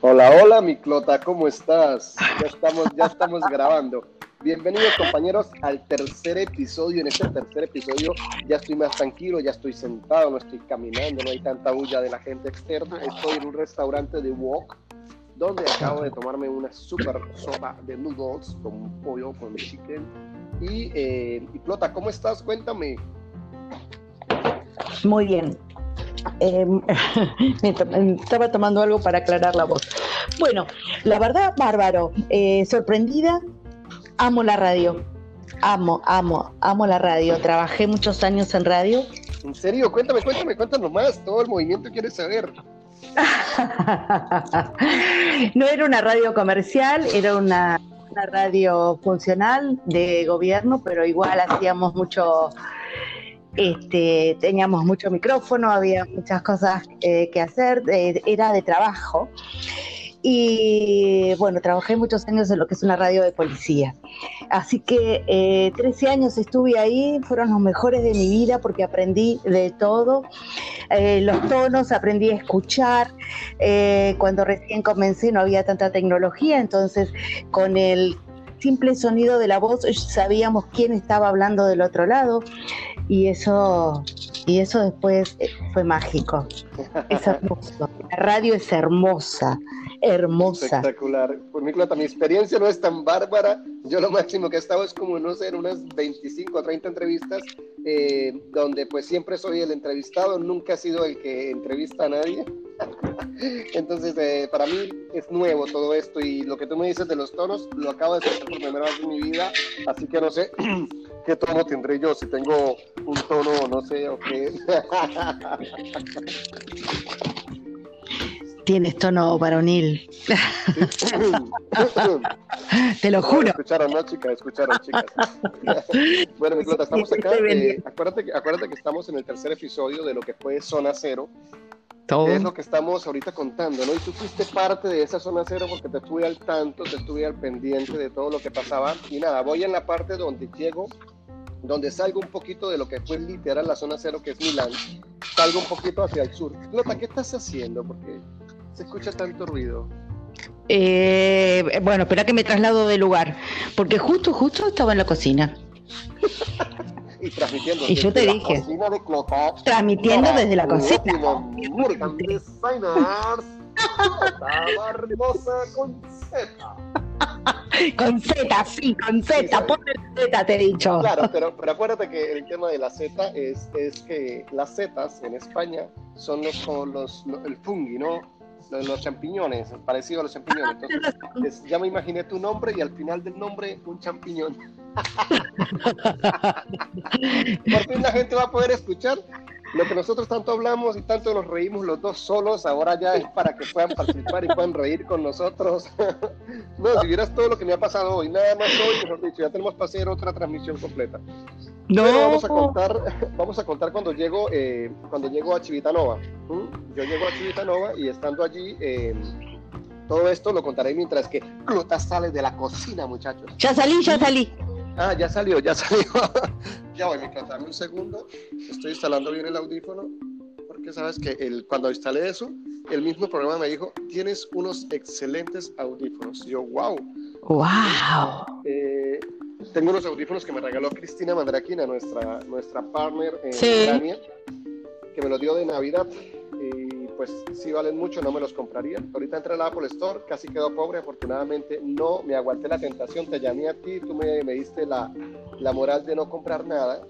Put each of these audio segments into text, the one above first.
Hola, hola, mi clota, ¿cómo estás? Ya estamos, ya estamos grabando. Bienvenidos compañeros al tercer episodio. En este tercer episodio ya estoy más tranquilo, ya estoy sentado, no estoy caminando, no hay tanta bulla de la gente externa. Estoy en un restaurante de wok donde acabo de tomarme una super sopa de noodles con pollo, con chicken. Y, eh, y Clota, ¿cómo estás? Cuéntame. Muy bien. Eh, estaba tomando algo para aclarar la voz. Bueno, la verdad, bárbaro. Eh, sorprendida, amo la radio. Amo, amo, amo la radio. Trabajé muchos años en radio. ¿En serio? Cuéntame, cuéntame, cuéntanos más. Todo el movimiento quiere saber. no era una radio comercial, era una, una radio funcional de gobierno, pero igual hacíamos mucho este, teníamos mucho micrófono, había muchas cosas eh, que hacer, eh, era de trabajo. Y bueno, trabajé muchos años en lo que es una radio de policía. Así que eh, 13 años estuve ahí, fueron los mejores de mi vida porque aprendí de todo. Eh, los tonos, aprendí a escuchar. cuando recién comencé no había tanta tecnología, entonces con el simple sonido de la voz sabíamos quién estaba hablando del otro lado y eso y eso después eh, fue mágico. Es hermoso. La radio es hermosa, hermosa. Espectacular. Por mi mi experiencia no es tan bárbara. Yo lo máximo que he estado es como, no sé, en unas 25 o 30 entrevistas, eh, donde pues siempre soy el entrevistado, nunca he sido el que entrevista a nadie. Entonces, eh, para mí es nuevo todo esto y lo que tú me dices de los tonos, lo acabo de escuchar por primera vez en mi vida, así que no sé qué tono tendré yo, si tengo un tono, no sé, o qué. Tienes tono varonil. Te lo juro. Escucharon, ¿no, chicas? Escucharon, chicas. bueno, mi clota, estamos acá. Eh, acuérdate, acuérdate que estamos en el tercer episodio de lo que fue Zona Cero es lo que estamos ahorita contando, ¿no? Y tú fuiste parte de esa zona cero porque te estuve al tanto, te estuve al pendiente de todo lo que pasaba. Y nada, voy en la parte donde llego, donde salgo un poquito de lo que fue literal la zona cero, que es Milán. Salgo un poquito hacia el sur. Lota, ¿qué estás haciendo? Porque se escucha tanto ruido. Eh, bueno, espera que me traslado de lugar, porque justo, justo estaba en la cocina. y transmitiendo. Y yo te dije, transmitiendo desde la cocina. con Z. Con Z, sí, con Z, ponle Z, te he dicho. Claro, pero, pero acuérdate que el tema de la Z es, es que las Zetas en España son los, los, los el fungi, ¿no? los, champiñones, parecido a los champiñones. Entonces, ya me imaginé tu nombre y al final del nombre un champiñón. Por fin la gente va a poder escuchar lo que nosotros tanto hablamos y tanto nos reímos los dos solos, ahora ya es para que puedan participar y puedan reír con nosotros. no, si vieras todo lo que me ha pasado hoy, nada más hoy, mejor dicho, ya tenemos para hacer otra transmisión completa. No. vamos a contar, vamos a contar cuando llego, eh, cuando llego a Chivitanova. Yo llego a Chivitanova y estando allí, eh, todo esto lo contaré mientras que Clota sale de la cocina, muchachos. Ya salí, ya salí. Ah, ya salió, ya salió. ya voy, mi dame un segundo. Estoy instalando bien el audífono. Porque sabes que el, cuando instalé eso, el mismo programa me dijo: Tienes unos excelentes audífonos. Y yo, wow. Wow. Eh, tengo unos audífonos que me regaló Cristina Mandraquina, nuestra, nuestra partner en sí. que me los dio de Navidad. Pues sí valen mucho, no me los compraría. Ahorita entré al Apple Store, casi quedó pobre, afortunadamente no me aguanté la tentación, te llamé a ti, tú me, me diste la, la, moral de no comprar nada.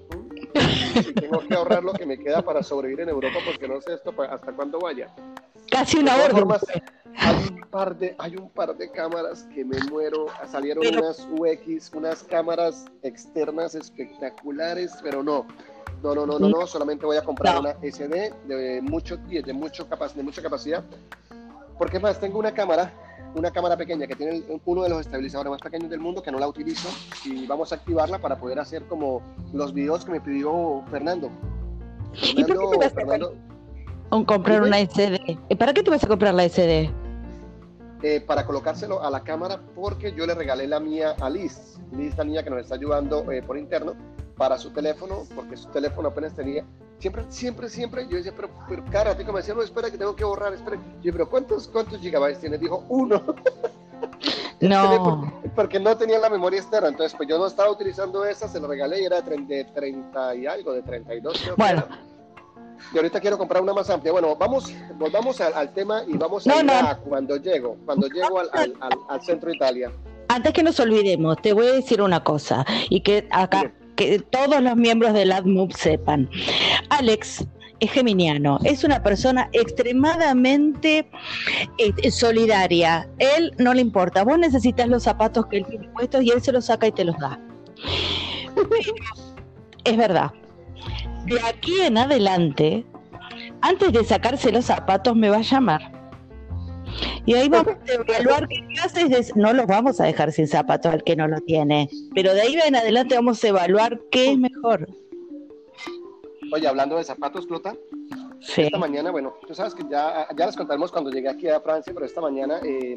Y tengo que ahorrar lo que me queda para sobrevivir en Europa porque no sé esto hasta cuándo vaya. Casi una hora. Hay un, par de, hay un par de cámaras que me muero. Salieron unas UX, unas cámaras externas espectaculares, pero no no, no, no, no, no, solamente voy a comprar una SD de mucho, de, mucho de mucha capacidad. Porque más, tengo una cámara, una cámara pequeña que tiene uno de los estabilizadores más pequeños del mundo que no la utilizo y vamos a activarla para poder hacer como los videos que me pidió Fernando. Fernando, ¿Y Fernando comprar una SD? ¿Para qué te vas a comprar la SD? Eh, para colocárselo a la cámara porque yo le regalé la mía a Liz. Liz, la niña que nos está ayudando eh, por interno, para su teléfono, porque su teléfono apenas tenía, siempre, siempre, siempre, yo decía, pero, pero cara, me decía, no, espera que tengo que borrar, espera. Yo, pero ¿cuántos, cuántos gigabytes tiene? Dijo, uno. No. Porque, no tenía la memoria externa, entonces pues yo no estaba utilizando esa, se lo regalé y era de 30 y algo, de 32. Creo bueno. Y ahorita quiero comprar una más amplia. Bueno, vamos, volvamos al, tema y vamos a ir a cuando llego, cuando llego al, al, al, centro de Italia. Antes que nos olvidemos, te voy a decir una cosa y que acá que todos los miembros del AdMove sepan. Alex es geminiano, es una persona extremadamente eh, solidaria. Él no le importa, vos necesitas los zapatos que él tiene puestos y él se los saca y te los da. es verdad. De aquí en adelante, antes de sacarse los zapatos, me va a llamar. Y ahí vamos a evaluar qué clases no los vamos a dejar sin zapatos al que no lo tiene, pero de ahí en adelante vamos a evaluar qué es mejor. Oye, hablando de zapatos, Clota, esta mañana, bueno, tú sabes que ya, ya les contaremos cuando llegué aquí a Francia, pero esta mañana, eh,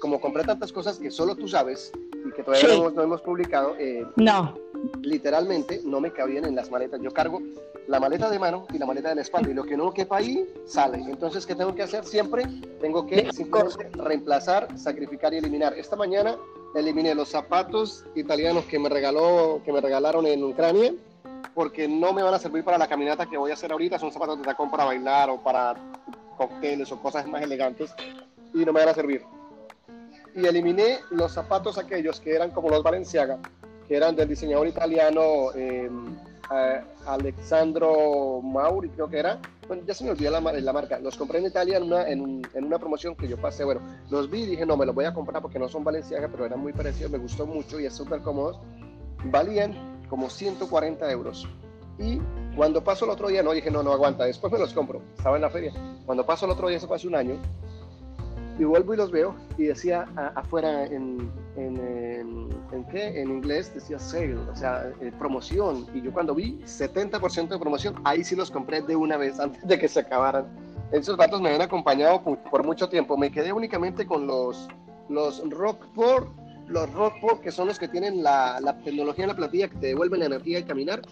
como compré tantas cosas que solo tú sabes y que todavía no, hemos, publicado, eh, no. Literalmente no me cabían en las maletas. Yo cargo la maleta de mano y la maleta de la espalda y lo que no quepa ahí sale. Entonces, ¿qué tengo que hacer siempre? Tengo que simplemente reemplazar, sacrificar y eliminar. Esta mañana eliminé los zapatos italianos que me regaló, que me regalaron en Ucrania porque no me van a servir para la caminata que voy a hacer ahorita. Son zapatos de tacón para bailar o para cócteles o cosas más elegantes y no me van a servir. Y eliminé los zapatos aquellos que eran como los Balenciaga, que eran del diseñador italiano em, Alexandro Mauri, creo que era. Bueno, ya se me olvidó la, la marca. Los compré en Italia en una, en, en una promoción que yo pasé. Bueno, los vi y dije, no, me los voy a comprar porque no son Balenciaga, pero eran muy parecidos, me gustó mucho y es súper cómodos. Valían como 140 euros. Y cuando pasó el otro día, no dije, no, no aguanta, después me los compro. Estaba en la feria. Cuando pasó el otro día, eso fue hace un año, y vuelvo y los veo, y decía afuera en, en, en, qué? En inglés decía sale, o sea, eh, promoción. Y yo cuando vi 70% de promoción, ahí sí los compré de una vez antes de que se acabaran. Esos datos me habían acompañado por, mucho tiempo. Me quedé únicamente con los, los Rockport los Rockport, que son los que tienen la, tecnología en la plantilla que te devuelven la energía al caminar.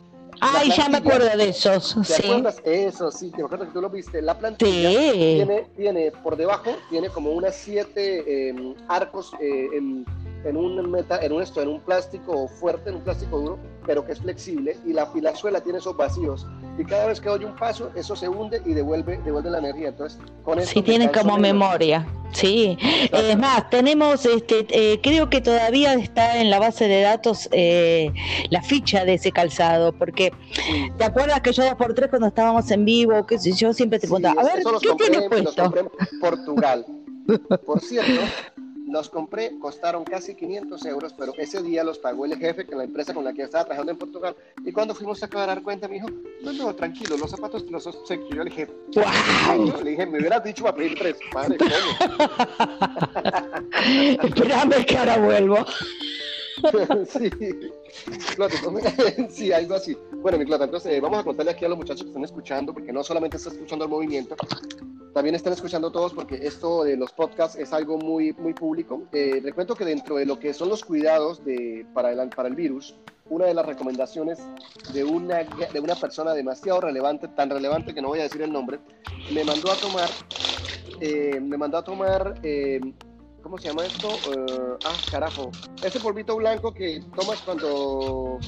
Ay, ya me acuerdo de esos. ¿Te sí. acuerdas? Eso, sí, te acuerdo que tú lo viste. La plantilla tiene, tiene por debajo, tiene como unas siete em, arcos eh, en, en, un meta, en un esto, en un plástico fuerte, en un plástico duro, pero que es flexible, y la, y suela tiene esos vacíos. Y cada vez que doy un paso, eso se hunde y devuelve, devuelve la energía. Entonces, con eso. Sí, tiene como memoria. Sí, es más, tenemos, este, eh, creo que todavía está en la base de datos eh, la ficha de ese calzado, porque ¿te acuerdas que yo dos por tres cuando estábamos en vivo, que yo siempre te preguntaba, a ver, ¿qué tiene puesto? Portugal. Por cierto, los compré, costaron casi 500 euros, pero ese día los pagó el jefe, que la empresa con la que estaba trabajando en Portugal. Y cuando fuimos a dar cuenta, me dijo, no, no, tranquilo, los zapatos los obsequio. Yo le dije, wow. le dije, me hubieras dicho para pedir tres. Madre, Espérame que ahora vuelvo. sí. sí, algo así. Bueno, mi Clota, entonces eh, vamos a contarle aquí a los muchachos que están escuchando, porque no solamente están escuchando el movimiento, también están escuchando todos, porque esto de los podcasts es algo muy, muy público. Eh, que dentro de lo que son los cuidados de, para, el, para el virus, una de las recomendaciones de una, de una persona demasiado relevante, tan relevante que no voy a decir el nombre, me mandó a tomar, eh, me mandó a tomar eh, ¿cómo se llama esto? Uh, ah, carajo. Ese polvito blanco que tomas cuando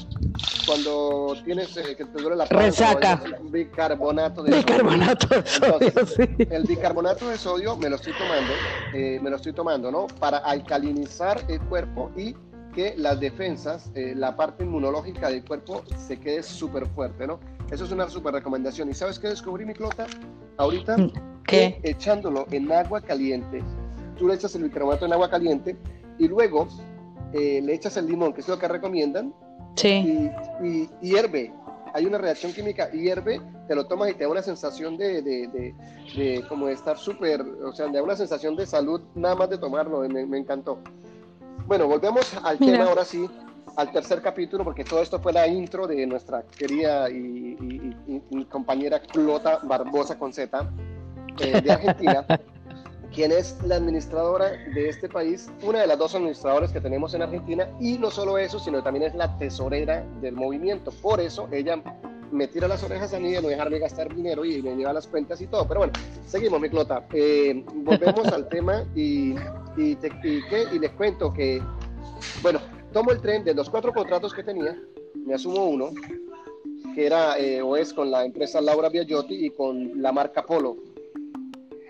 cuando tienes eh, que te duele la panza. Resaca. Bicarbonato de bicarbonato sodio. De sodio El bicarbonato de sodio me lo estoy tomando, eh, me lo estoy tomando, ¿no? Para alcalinizar el cuerpo y que las defensas, eh, la parte inmunológica del cuerpo se quede súper fuerte, ¿no? Eso es una súper recomendación. ¿Y sabes qué descubrí, mi clota? Ahorita, ¿Qué? echándolo en agua caliente, tú le echas el bicarbonato en agua caliente y luego eh, le echas el limón, que es lo que recomiendan, sí. y, hierve. Hay una reacción química, hierve, te lo tomas y te da una sensación de, de, de, como de estar súper, o sea, te da una sensación de salud nada más de tomarlo, me, encantó. Bueno, volvemos al tema ahora sí, al tercer capítulo, porque todo esto fue la intro de nuestra querida y, compañera Clota Barbosa con Z, eh, de Argentina. quien es la administradora de este país, una de las dos administradoras que tenemos en Argentina, y no solo eso, sino también es la tesorera del movimiento. Por eso ella me tira las orejas a mí de no dejarme gastar dinero y me lleva las cuentas y todo. Pero bueno, seguimos, mi clota. Eh, volvemos al tema y, y, y les cuento que, bueno, tomo el tren de los cuatro contratos que tenía, me asumo uno, que era eh, o es con la empresa Laura Biagiotti y con la marca Polo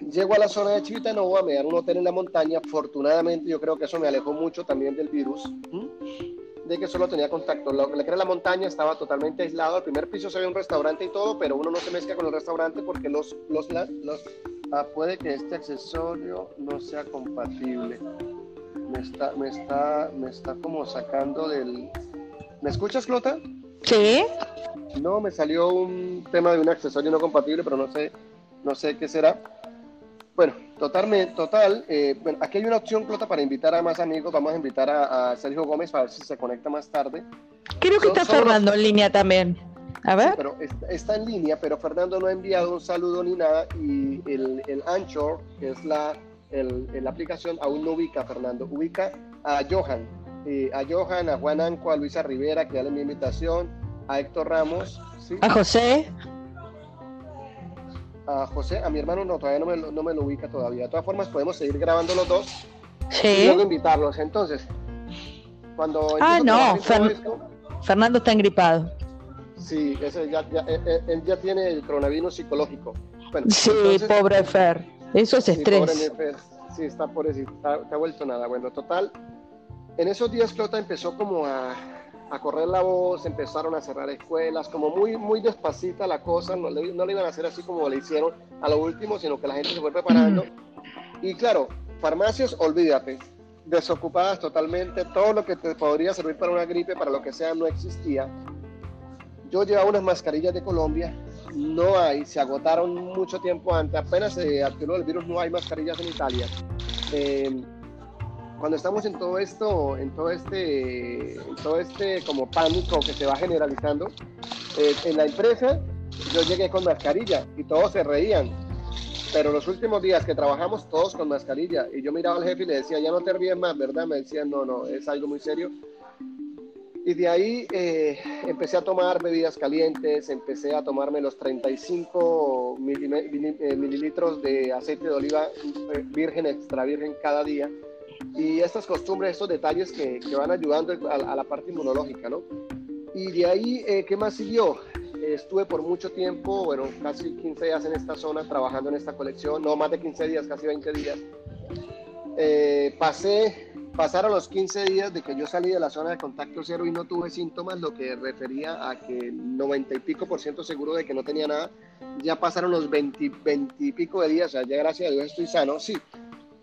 Llego a la zona de Chivitanova, me dan un hotel en la montaña. Afortunadamente, yo creo que eso me alejó mucho también del virus, de que solo tenía contacto. Lo que era la montaña estaba totalmente aislado. Al primer piso se ve un restaurante y todo, pero uno no se mezcla con el restaurante porque los, los, los ah, puede que este accesorio no sea compatible. Me está, me está, me está como sacando del. ¿Me escuchas, Clota? Sí. No, me salió un tema de un accesorio no compatible, pero no sé, no sé qué será. Bueno, totalmente, total. Eh, bueno, aquí hay una opción, Clota, para invitar a más amigos. Vamos a invitar a, Sergio Gómez para ver si se conecta más tarde. Creo que está Fernando en línea también. A ver. pero está, en línea, pero Fernando no ha enviado un saludo ni nada. Y el, el Anchor, que es la, el, la aplicación, aún no ubica a Fernando. Ubica a Johan. Eh, a Johan, a Juan Anco, a Luisa Rivera, que ya le mi invitación, a Héctor Ramos. A José a José, a mi hermano no, todavía no me, no me lo ubica todavía. De todas formas, podemos seguir grabando los dos sí. y luego invitarlos. Entonces, cuando... Ah, no, Fernando está engripado. Sí, ese ya, ya, eh, eh, él, ya tiene el coronavirus psicológico. sí, pobre Fer, eso es estrés. Sí, pobre sí, está por eso, está, está vuelto nada. Bueno, total, en esos días Clota empezó como a a correr la voz, empezaron a cerrar escuelas, como muy, muy despacita la cosa, no le, no le iban a hacer así como le hicieron a lo último, sino que la gente se fue preparando. Y claro, farmacias, olvídate, desocupadas totalmente, todo lo que te podría servir para una gripe, para lo que sea, no existía. Yo llevaba unas mascarillas de Colombia, no hay, se agotaron mucho tiempo antes, apenas se activó el virus, no hay mascarillas en Italia. Eh, cuando estamos en todo esto, en todo este, en todo este como pánico que se va generalizando, eh, en la empresa yo llegué con mascarilla y todos se reían. Pero los últimos días que trabajamos todos con mascarilla y yo miraba al jefe y le decía, ya no te ríes más, ¿verdad? Me decían, no, no, es algo muy serio. Y de ahí eh, empecé a tomar bebidas calientes, empecé a tomarme los 35 eh, mililitros de aceite de oliva virgen, extra virgen cada día y estas costumbres, estos detalles que, que van ayudando a, la parte inmunológica, ¿no? Y de ahí, eh, ¿qué más siguió? estuve por mucho tiempo, bueno, casi 15 días en esta zona trabajando en esta colección, no más de 15 días, casi 20 días. Eh, pasé, pasaron los 15 días de que yo salí de la zona de contacto cero y no tuve síntomas, lo que refería a que 90 y pico por ciento seguro de que no tenía nada. Ya pasaron los 20, 20 y pico de días, o sea, ya gracias a Dios estoy sano, sí,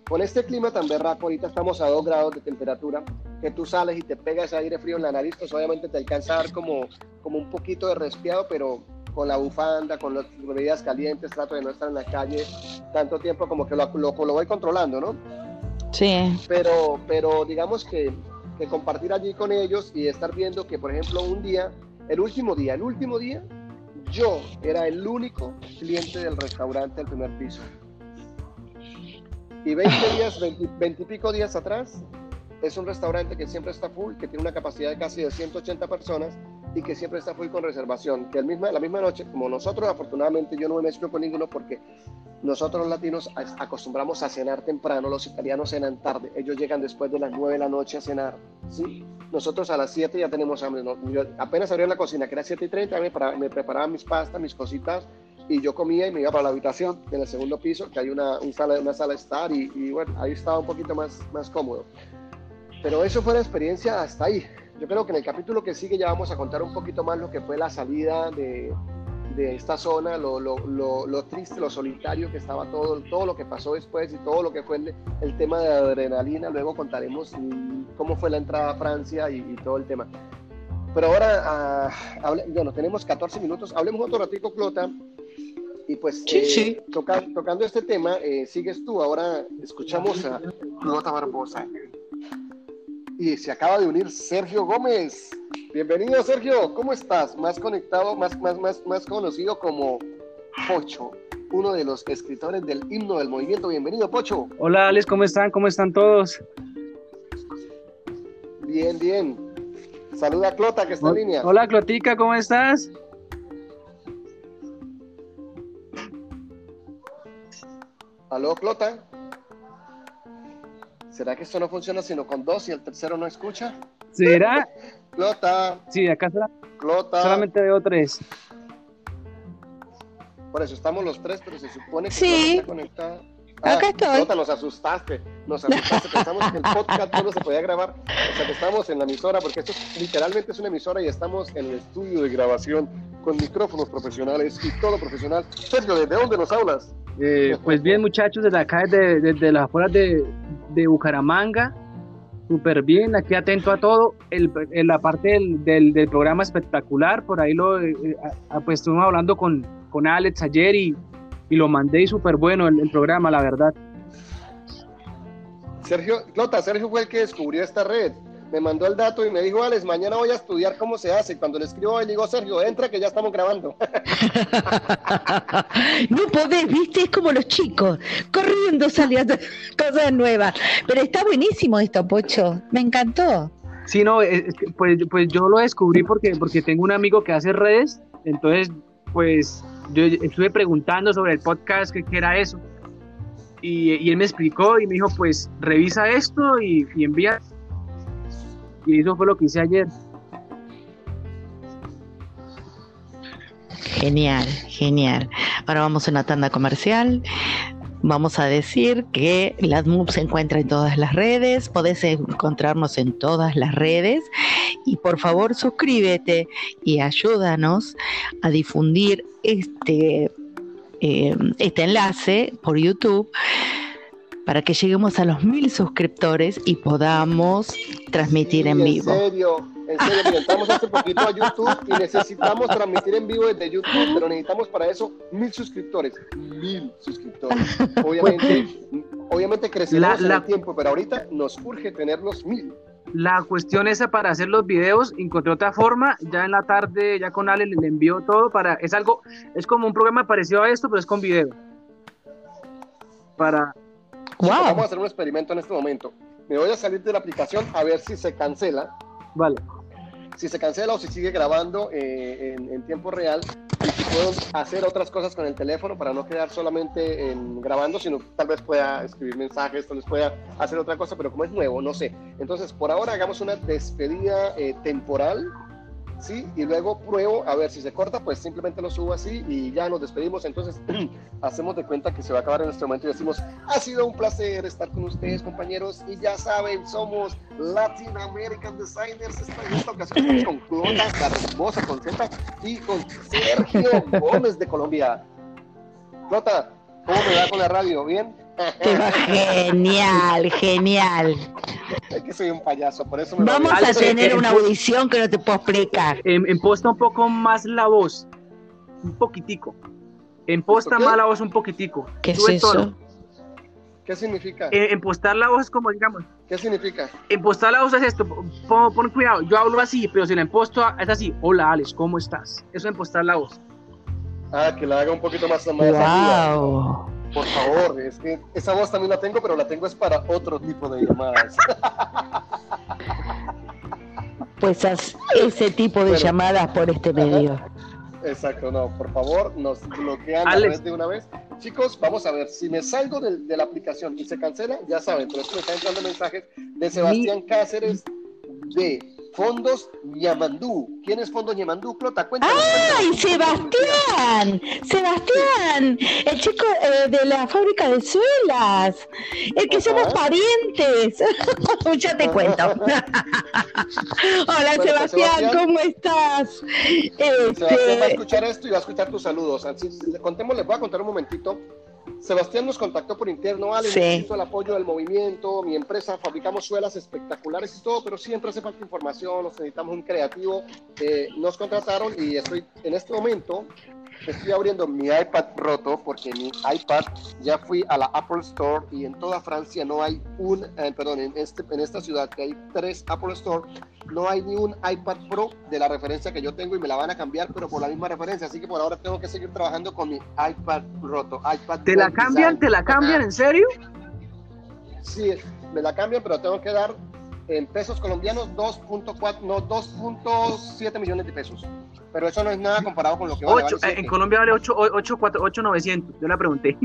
con este clima tan berraco, ahorita estamos a 2 grados de temperatura, que tú sales y te pegas aire frío en la nariz, pues obviamente te alcanza a dar como, como un poquito de resfriado, pero con la bufanda, con las bebidas calientes, trato de no estar en la calle tanto tiempo como que lo, lo, voy controlando, ¿no? Sí. Pero, pero digamos que, que compartir allí con ellos y estar viendo que, por ejemplo, un día, el último día, el último día, yo era el único cliente del restaurante del primer piso. Y 20 días, 20, y pico días atrás, es un restaurante que siempre está full, que tiene una capacidad de casi de 180 personas y que siempre está full con reservación. Que el misma, la misma noche, como nosotros, afortunadamente yo no me mezclo con ninguno porque nosotros los latinos acostumbramos a cenar temprano, los italianos cenan tarde, ellos llegan después de las 9 de la noche a cenar. ¿sí? Nosotros a las 7 ya tenemos hambre. Yo apenas abrí la cocina, que era 7 y 30, me, me mis pastas, mis cositas y yo comía y me iba para la habitación en el segundo piso, que hay una, un sala, una sala de estar y, y, bueno, ahí estaba un poquito más, más cómodo. Pero eso fue la experiencia hasta ahí. Yo creo que en el capítulo que sigue ya vamos a contar un poquito más lo que fue la salida de, de esta zona, lo, lo, lo, triste, lo solitario que estaba todo, todo lo que pasó después y todo lo que fue el, el tema de adrenalina. Luego contaremos cómo fue la entrada a Francia y, todo el tema. Pero ahora, uh, bueno, tenemos 14 minutos. Hablemos otro ratico, Clota, y pues eh, tocando este tema, eh, sigues tú. Ahora escuchamos a Clota Barbosa. Y se acaba de unir Sergio Gómez. Bienvenido, Sergio. ¿Cómo estás? Más conectado, más, más, más, más conocido como Pocho. uno de los escritores del himno del movimiento. Bienvenido, Pocho. Hola, Alex, ¿cómo están? ¿Cómo están todos? Bien, bien. Saluda a Clota, que está en línea. Hola, Clotica, ¿cómo estás? Aló, Clota. ¿Será que esto no funciona sino con dos y el tercero no escucha? ¿Será? Clota. Sí, acá Clota. solamente veo tres. Por eso estamos los tres, pero se supone que Sí. Está conectada. Ah, Acá estoy. Clota, nos asustaste. Nos asustaste. Pensamos que el podcast no se podía grabar. O sea, que estamos en la emisora, porque esto es- literalmente es una emisora y estamos en el estudio de grabación con micrófonos profesionales y todo profesional. Sergio, ¿desde dónde nos hablas? Eh, pues bien, muchachos, desde acá, desde, desde las afueras de, de Bucaramanga, súper bien, aquí atento a todo. El, en la parte del, del, del programa espectacular, por ahí lo, eh, eh, pues estuvimos hablando con, con Alex ayer y, y lo mandé y súper bueno el, el programa, la verdad. Sergio, Clota, Sergio fue el que descubrió esta red. Me mandó el dato y me dijo, Alex, mañana voy a estudiar cómo se hace. Y cuando le escribo, le digo, Sergio, entra que ya estamos grabando. No podés, viste, es como los chicos, corriendo saliendo cosas nuevas. Pero está buenísimo esto, Pocho, me encantó. Sí, no, que, pues, pues yo lo descubrí porque, porque tengo un amigo que hace redes, entonces, pues yo estuve preguntando sobre el podcast, qué qué era eso, y, y él me explicó y me dijo, pues revisa esto y, y envía. Y eso fue lo que hice ayer. Genial, genial. Ahora vamos a una tanda comercial. Vamos a decir que la MUB se encuentra en todas las redes, podés encontrarnos en todas las redes y por favor suscríbete y ayúdanos a difundir este, eh, este enlace por YouTube para que lleguemos a los mil suscriptores y podamos transmitir Sí, en vivo. En serio, en serio, mira, entramos hace poquito a YouTube y necesitamos transmitir en vivo desde YouTube, pero necesitamos para eso mil suscriptores. Mil suscriptores. Obviamente, obviamente creceremos La- en la- el tiempo, pero ahorita nos urge tener los mil. La cuestión esa para hacer los videos, encontré otra forma, ya en la tarde, ya con Ale le envió todo para, es algo, es como un programa parecido a esto, pero es con video. Para, Chicos, Vamos a ¡Wow! hacer un experimento en este momento. Me voy a salir de la aplicación a ver si se cancela. vale. si se cancela o si sigue grabando eh, en, en tiempo real y si puedo hacer otras cosas con el teléfono para no quedar solamente en grabando, sino tal vez pueda escribir mensajes, tal vez pueda hacer otra cosa, pero como es nuevo, no sé. Entonces, por ahora hagamos una despedida eh, temporal, ¿sí? Y luego pruebo a ver si se corta, pues simplemente lo subo así y ya nos despedimos. Entonces, hacemos de cuenta que se va a acabar en este momento y decimos, ha sido un placer estar con ustedes, compañeros, y ya saben, somos Latin American Designers. Esta, en esta ocasión estamos con Clota, la hermosa con Z, y con Sergio Gómez de Colombia. Clota, ¿cómo me va con la radio? ¿Bien? Genial, genial. Es que soy un payaso, por eso me va Vamos a tener eh, una eh, audición que no te puedo explicar. En, en posta un poco más la voz, un poquitico. En posta más la voz un poquitico. ¿Qué es Sube eso? tono. ¿Qué significa? En, en postar la voz es como, digamos, ¿Qué significa? en postar la voz es esto, pon, pon cuidado, yo hablo así, pero si la imposto es así, hola Alex, ¿cómo estás? Eso en postar la voz. Ah, que la haga un poquito más, más. Wow. Por favor, es que esa voz también la tengo, pero la tengo es para otro tipo de llamadas. Pues haz ese tipo de Bueno. llamadas por este medio. Exacto, no, por favor, nos bloquean la Alex. red de una vez. Chicos, vamos a ver, si me salgo de, la aplicación y se cancela, ya saben, pero es que me están entrando mensajes de Sebastián Cáceres de Fondos Ñamandú. ¿Quién es Fondos Ñamandú? Clota, cuéntanos. ¡Ay. Sebastián! ¡Sebastián! El chico eh, de la fábrica de suelas. El que Ajá. somos parientes. ya te cuento. Hola, pues, Sebastián, Sebastián. ¿cómo estás? Sebastián va a Este, escuchar esto y va a escuchar tus saludos. Así, le contemos, les voy a contar un momentito. Sebastián nos contactó por interno, Ale, Sí. necesito el apoyo del movimiento, mi empresa fabricamos suelas espectaculares y todo, pero siempre hace falta información, nos necesitamos un creativo. Eh, nos contrataron y estoy en este momento estoy abriendo mi iPad roto porque mi iPad ya fui a la Apple Store y en toda Francia no hay un, eh, perdón, en, este, en esta ciudad que hay tres Apple Store, no hay ni un iPad Pro de la referencia que yo tengo y me la van a cambiar, pero por la misma referencia. Así que por ahora tengo que seguir trabajando con mi iPad roto. iPad ¿Te la cambian? ¿Te la cambian? ¿En serio? Sí, me la cambian, pero tengo que dar en pesos colombianos 2.4, no, 2.7 millones de pesos. Pero eso no es nada comparado con lo que vale. en Colombia vale 8.900, yo la pregunté.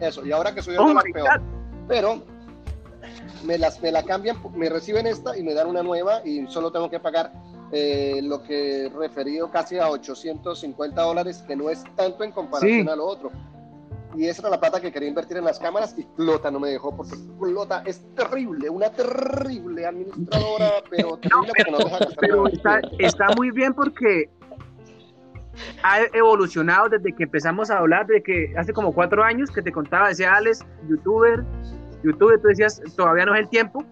Eso, y ahora que soy oh peor. Pero me, las, me la cambian, me reciben esta y me dan una nueva y solo tengo que pagar eh, lo que referido casi a 850 dólares, que no es tanto en comparación a lo otro y esa era la plata que quería invertir en las cámaras y Clota no me dejó porque Clota es terrible, una terrible administradora, pero terrible porque no deja Pero está, está muy bien porque ha evolucionado desde que empezamos a hablar, de que hace como cuatro años que te contaba, decía Alex, youtuber, youtuber, tú decías, todavía no es el tiempo.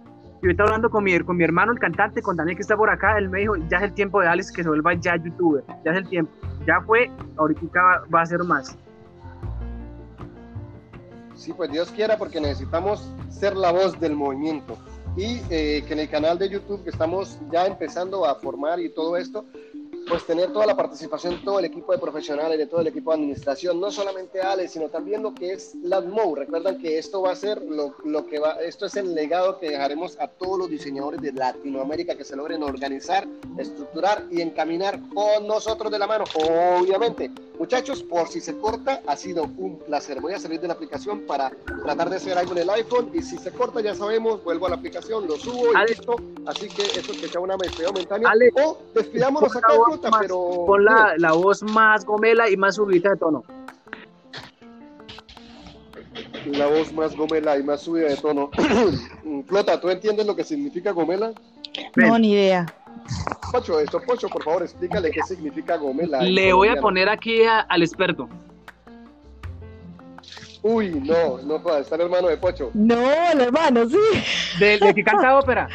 Y ahorita hablando con mi, con mi hermano, el cantante, con Daniel que está por acá, él me dijo, ya es el tiempo de Alex que se vuelva ya youtuber, ya es el tiempo. Ya fue, ahorita va a ser más. Sí, pues Dios quiera, porque necesitamos ser la voz del movimiento. Y eh, que en el canal de YouTube que estamos ya empezando a formar y todo esto, pues tener toda la participación, todo el equipo de profesionales, de todo el equipo de administración, no solamente Ale, sino también lo que es LADMO. Recuerdan que esto va a ser lo, lo, que va, esto es el legado que dejaremos a todos los diseñadores de Latinoamérica que se logren organizar, estructurar y encaminar con nosotros de la mano. Obviamente, muchachos, por si se corta, ha sido un placer. Voy a salir de la aplicación para tratar de hacer algo en el iPhone y si se corta, ya sabemos, vuelvo a la aplicación, lo subo y listo. Así que eso es que sea una maestría momentánea. o despidámonos acá pero. Pon la, la, voz más gomela y más subida de tono. La voz más gomela y más subida de tono. Flota, ¿tú entiendes lo que significa gomela? No, ni idea. Pocho, esto, Pocho, por favor, explícale qué significa gomela. Le voy a poner aquí al experto. Uy, no, no puede está el hermano de Pocho. No, el hermano, sí. ¿De, de que canta ópera?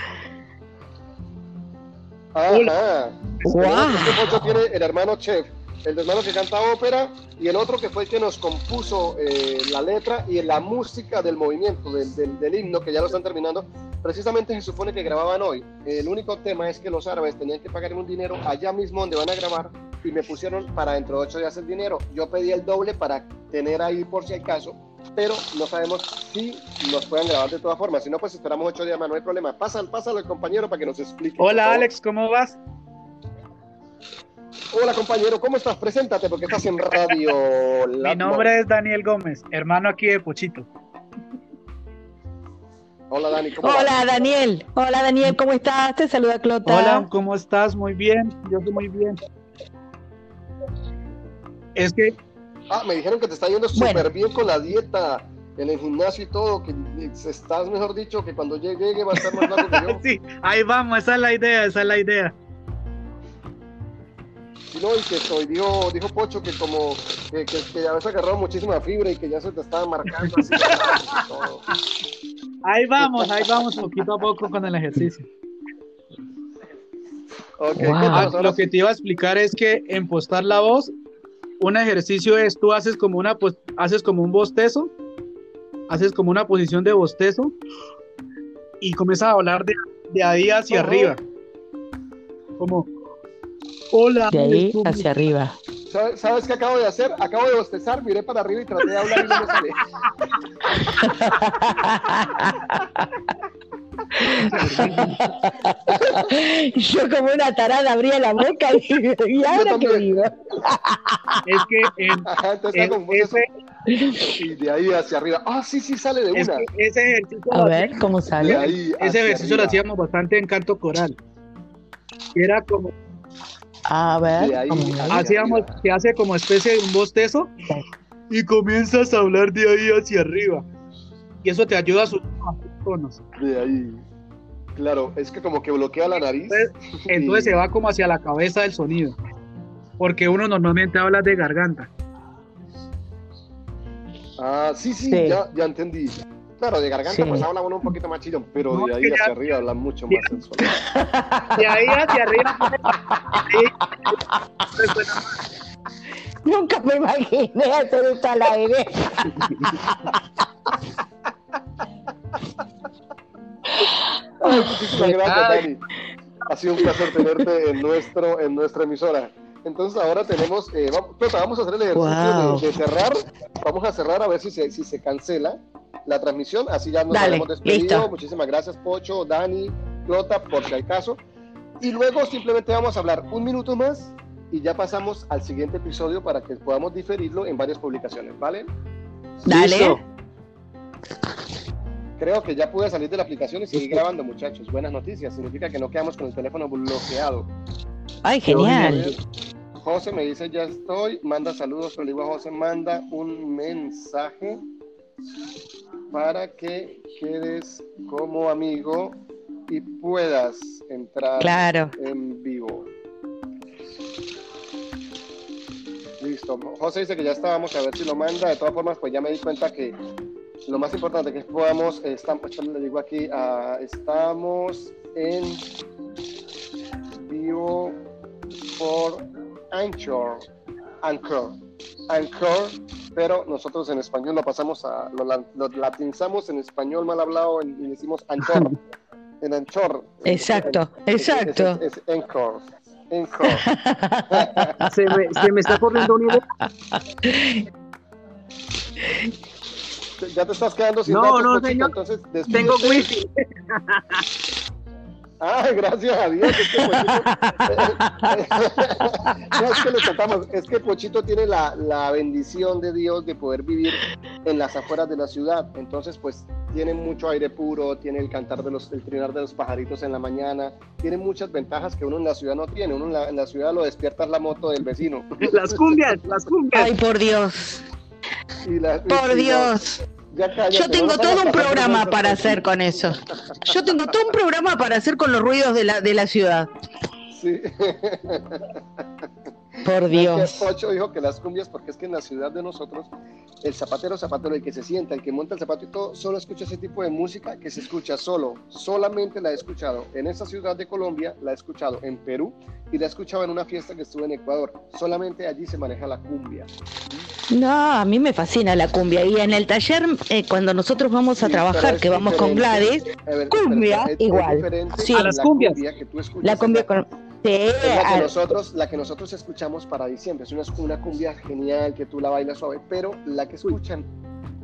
Ajá. Wow. tiene el hermano Chef, el hermano que canta ópera y el otro que fue el que nos compuso eh, la letra y la música del movimiento, del, del, himno, que ya lo están terminando. Precisamente se supone que grababan hoy. El único tema es que los árabes tenían que pagar un dinero allá mismo donde van a grabar y me pusieron para dentro de ocho días el dinero. Yo pedí el doble para tener ahí por si hay caso pero no sabemos si nos puedan grabar de todas formas. Si no, pues esperamos ocho días más, no hay problema. Pásalo, pásalo al compañero para que nos explique. Hola Alex, ¿cómo vas? Hola compañero, ¿cómo estás? Preséntate porque estás en radio. Mi nombre es Daniel Gómez, hermano aquí de Pochito. Hola Dani, ¿cómo Hola Daniel, hola Daniel, ¿cómo estás? Te saluda Clota. Hola, ¿cómo estás? Muy bien, yo estoy muy bien. Es que Ah, me dijeron que te está yendo súper bien con la dieta, en el gimnasio y todo, que estás, mejor dicho, que cuando llegue va a estar más largo que yo. sí, ahí vamos, esa es la idea, esa es la idea. Sí, no, y que soy, dijo, dijo Pocho que como que, que, que ya habías agarrado muchísima fibra y que ya se te estaba marcando así. todo. Ahí vamos, ahí vamos poquito a poco con el ejercicio. Okay, ah, lo que te iba a explicar es que en postar la voz un ejercicio es, tú haces como una, pues, haces como un bostezo, haces como una posición de bostezo y comienzas a hablar de, de ahí hacia arriba. Como, hola. De ahí hacia arriba. ¿Sabes, qué acabo de hacer? Acabo de bostezar, miré para arriba y traté de hablar y no me sale. Yo como una tarada abría la boca y, y ahora que digo. es que en, ese, y de ahí hacia arriba. Ah, sí, sí, sale de una. ese ejercicio A ver, ¿cómo sale? ese ejercicio lo hacíamos bastante en canto coral. Era como a ver, hacíamos, se hace como especie de un bostezo y comienzas a hablar de ahí hacia arriba. Y eso te ayuda a subir tonos. De ahí. Claro, es que como que bloquea la nariz. Entonces, se va como hacia la cabeza del sonido. Porque uno normalmente habla de garganta. Ah, sí, sí, Ya, ya entendí. Claro, de garganta pues habla uno un poquito más chido, pero de ahí hacia arriba habla mucho más sensual. De ahí hacia arriba. Nunca me imaginé hacer esto al aire. Ay, muchísimas gracias, Dani. Ha sido un placer tenerte en, nuestro, en nuestra emisora. Entonces ahora tenemos, eh, vamos, vamos a hacer el ejercicio Wow. de, de cerrar. Vamos a cerrar a ver si se, si se cancela la transmisión. Así ya nos Dale, hemos despedido. listo. Muchísimas gracias, Pocho, Dani, Clota, por si hay caso. Y luego simplemente vamos a hablar un minuto más y ya pasamos al siguiente episodio para que podamos diferirlo en varias publicaciones, ¿vale? Dale. Listo. Creo que ya pude salir de la aplicación y seguir grabando, muchachos. Buenas noticias. Significa que no quedamos con el teléfono bloqueado. Ay, genial. José me dice, ya estoy. Manda saludos, le digo a José, manda un mensaje para que quedes como amigo y puedas entrar Claro. en vivo. Listo. José dice que ya estábamos a ver si lo manda. De todas formas, pues ya me di cuenta que lo más importante que podamos, eh, estamos, yo le digo aquí, ah, estamos en vivo por Anchor. Anchor. Anchor, pero nosotros en español lo pasamos a, lo, la- lo latinizamos en español mal hablado y decimos Anchor. en Anchor. Exacto, es- exacto. Es, es Anchor. Anchor. Se me, se me está corriendo una idea. Ya te estás quedando sin No, datos, no, Pochito, entonces Tengo wifi. Ay, gracias a Dios. Es que Pochito, no, es que le contamos, es que Pochito tiene la, la bendición de Dios de poder vivir en las afueras de la ciudad. Entonces, pues tiene mucho aire puro, tiene el cantar de los, el trinar de los pajaritos en la mañana, tiene muchas ventajas que uno en la ciudad no tiene. Uno en la, en la ciudad lo despiertas la moto del vecino. Las cumbias, las cumbias. Ay, por Dios. Y Por Dios. cállate, Yo tengo todo un programa para hacer con eso. Yo tengo todo un programa para hacer con los ruidos de la, de la ciudad. Sí. Por Dios. que Pocho dijo que las cumbias, porque es que en la ciudad de nosotros, el zapatero, zapatero, el que se sienta, el que monta el zapato y todo, solo escucha ese tipo de música que se escucha solo. Solamente la he escuchado en esa ciudad de Colombia, la he escuchado en Perú y la he escuchado en una fiesta que estuve en Ecuador. Solamente allí se maneja la cumbia. No, a mí me fascina la cumbia. Y en el taller, eh, cuando nosotros vamos a Sí, trabajar, que vamos con. Gladys, ver, Cumbia, es- igual. Sí. A las la cumbias. cumbia que tú escuchas la cumbia con... Sí, Es la que, al- nosotros, la que nosotros escuchamos para diciembre. Es una, una cumbia genial que tú la bailas suave, pero la que escuchan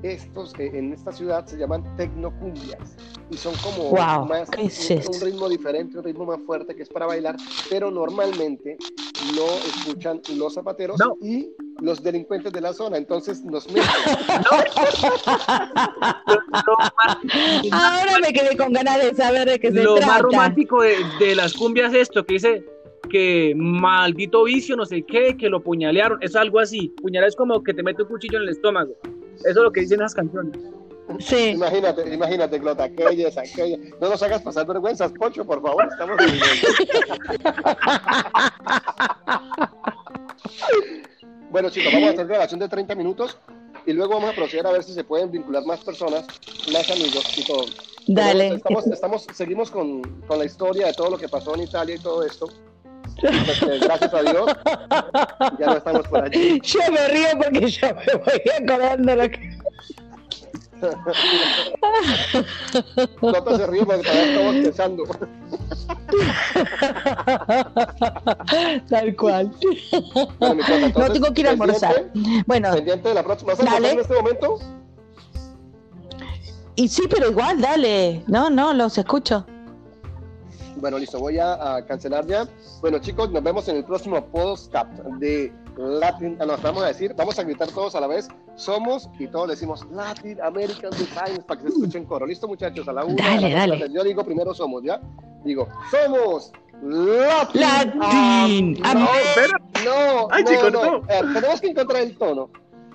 estos eh, en esta ciudad se llaman tecnocumbias y son como Guau, más ¿qué es un, un ritmo diferente, un ritmo más fuerte que es para bailar, pero normalmente lo escuchan los zapateros No. y los delincuentes de la zona, entonces nos meten. Ahora me quedé con ganas de saber de qué se Lo trata. más romántico de, de las cumbias es esto, que dice que maldito vicio, no sé qué, que lo puñalearon, es algo así. Puñalar es como que te mete un cuchillo en el estómago. Eso es lo que dicen esas canciones. Sí. Imagínate, imagínate, Clota, qué belleza. No nos hagas pasar vergüenzas, Pocho, por favor, estamos en Bueno, chicos, vamos a hacer grabación de 30 minutos y luego vamos a proceder a ver si se pueden vincular más personas, más amigos y todo. Dale. Estamos, estamos, seguimos con, con la historia de todo lo que pasó en Italia y todo esto. Pues, eh, gracias a Dios, ya no estamos por allí. Yo me río porque yo me voy acordando lo que. Clota se ríe porque todavía estamos pensando. Tal cual. Bueno, No tengo que ir a almorzar. pendiente- Bueno, Pendiente de la próxima. ¿Vas a Dale. en este momento? y sí, pero igual, dale. No, no, los escucho. Bueno, listo, voy a, a cancelar ya. Bueno, chicos, nos vemos en el próximo podcast de Latin. ah, Nos vamos a decir, vamos a gritar todos a la vez. Somos y todos decimos Latin American Designs para que se escuchen en coro. Listo, muchachos, a la una. Dale, a la dale. Yo digo primero somos, ¿ya? Digo, somos Latin. Latin Ah, no, Espera. no, Ay, no, chico, no. no. Eh, tenemos que encontrar el tono.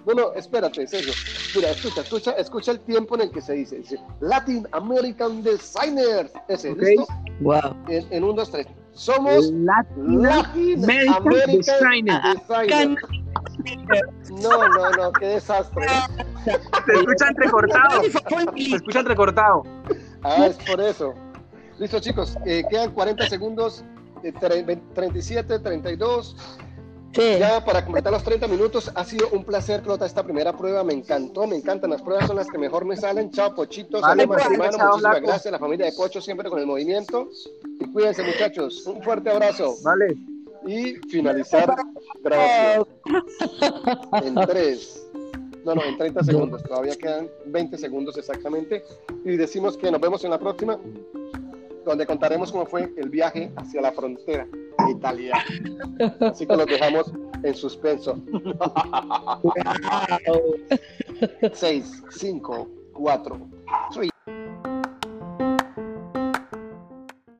No, no, espérate, es eso. Mira, escucha, escucha, escucha el tiempo en el que se dice. Dice Latin American Designers. Ese, Ok. ¿listo? Wow. En, en un, dos, tres. Somos Latin Latin American American Designer. Designers. No, no, no, qué desastre. Se escucha entrecortado. Se escucha entrecortado. Ah, es por eso. Listo, chicos, eh, quedan 40 segundos. eh, tre- ve- 37, 32, Ya para completar los 30 minutos, ha sido un placer, Clota, esta primera prueba. Me encantó, me encantan. Las pruebas son las que mejor me salen. Chao, Pochito. Vale, Saludos, pues, hermano. chao, Muchísimas gracias. La familia de Pocho siempre con el movimiento. Y cuídense, muchachos. Un fuerte abrazo. Vale. Y finalizar grabación. En 3. No, no, en 30 segundos. Todavía quedan 20 segundos exactamente. Y decimos que nos vemos en la próxima, donde contaremos cómo fue el viaje hacia la frontera de Italia. Así que los dejamos en suspenso. 6, 5, 4, 3,